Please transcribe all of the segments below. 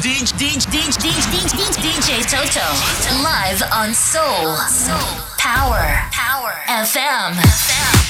DJ, DJ, DJ, DJ Toto. Live on Soul. Power. Power. FM. FM.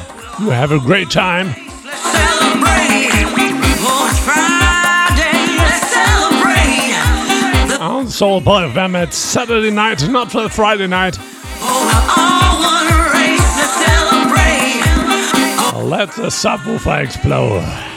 you have a great time. On Soul Power FM, it's Saturday night, not for the Friday night. Let the subwoofer explode.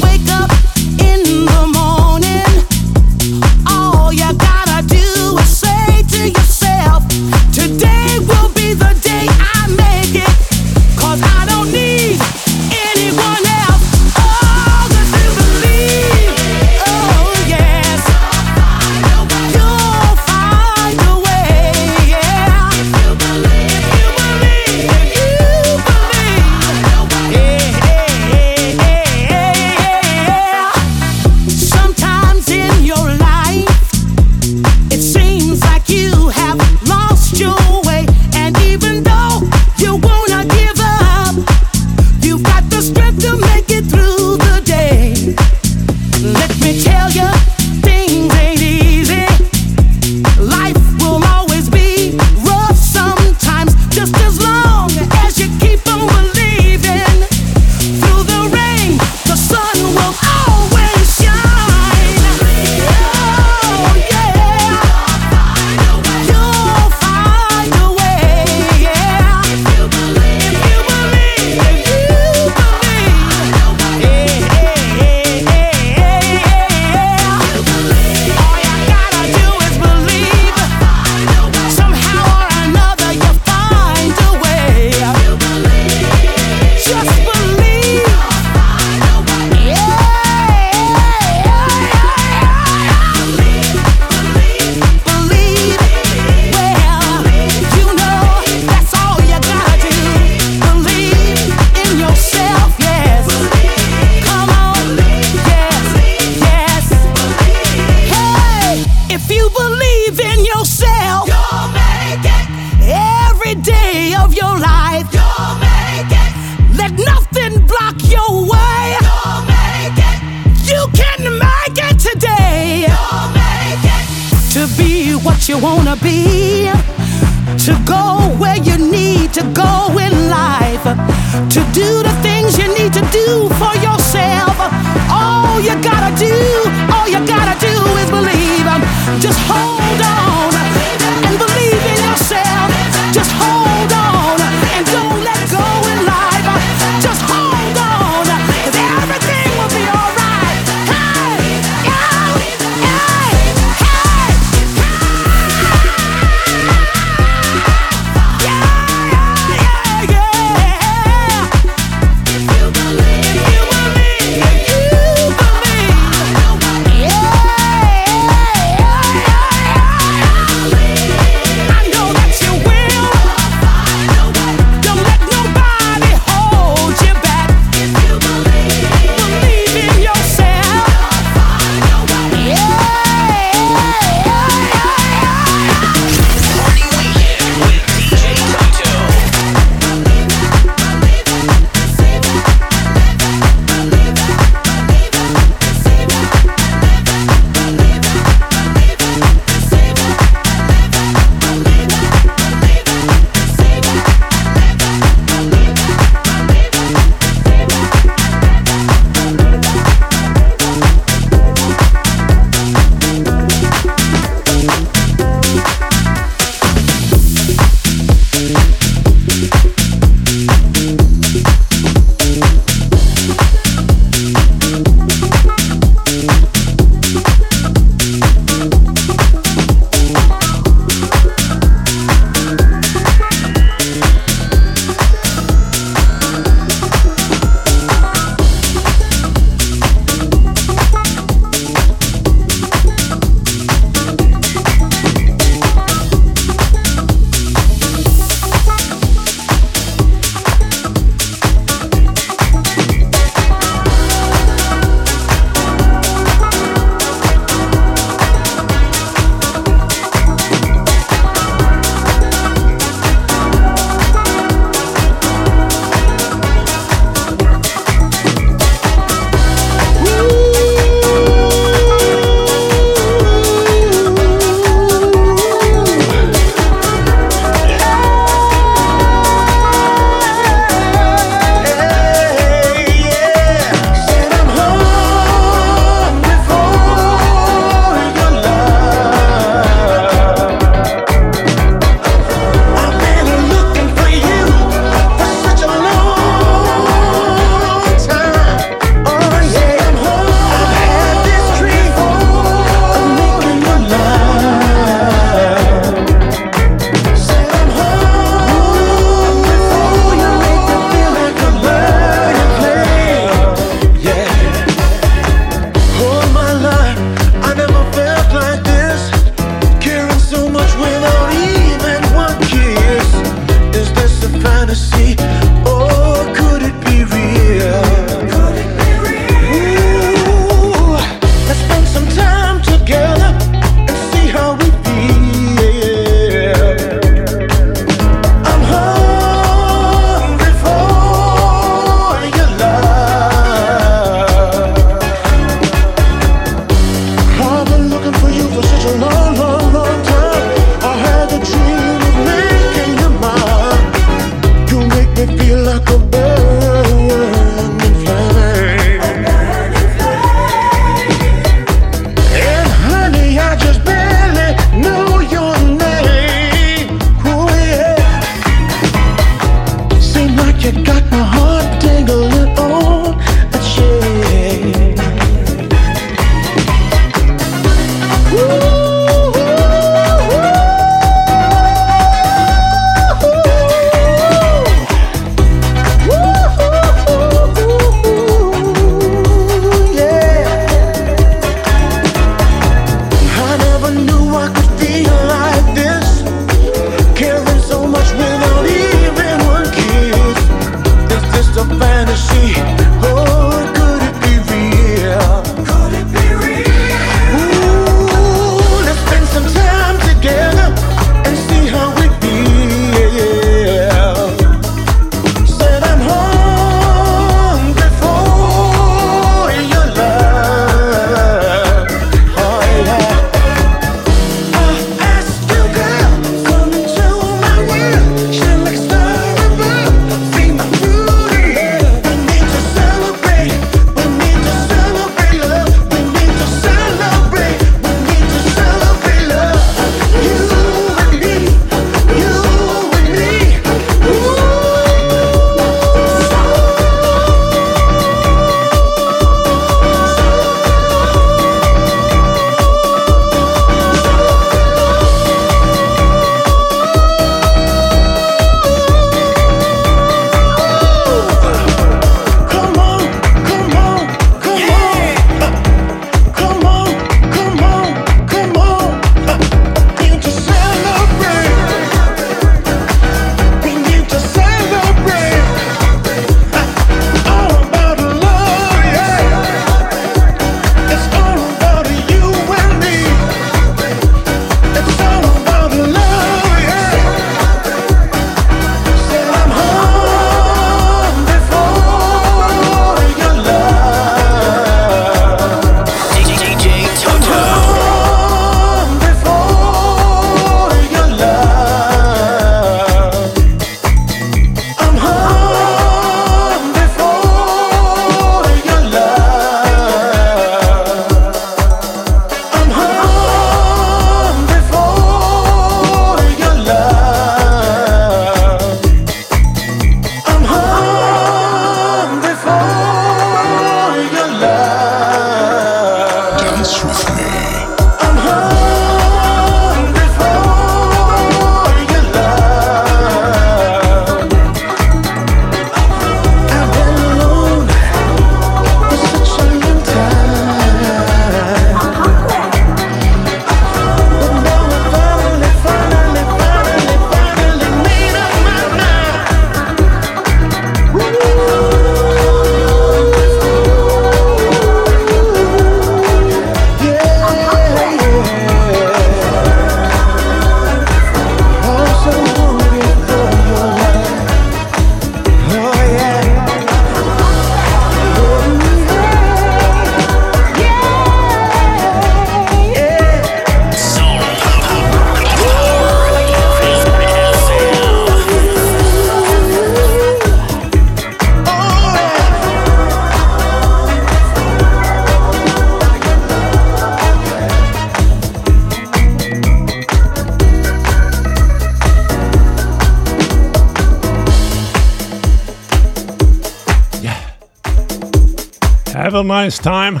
Nice time.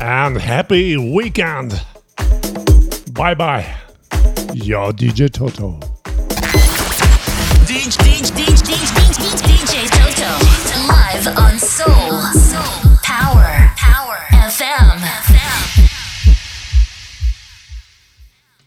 And happy weekend. Bye bye. Your DJ Toto. DJ, DJ, DJ, DJ, Toto. Live on Soul.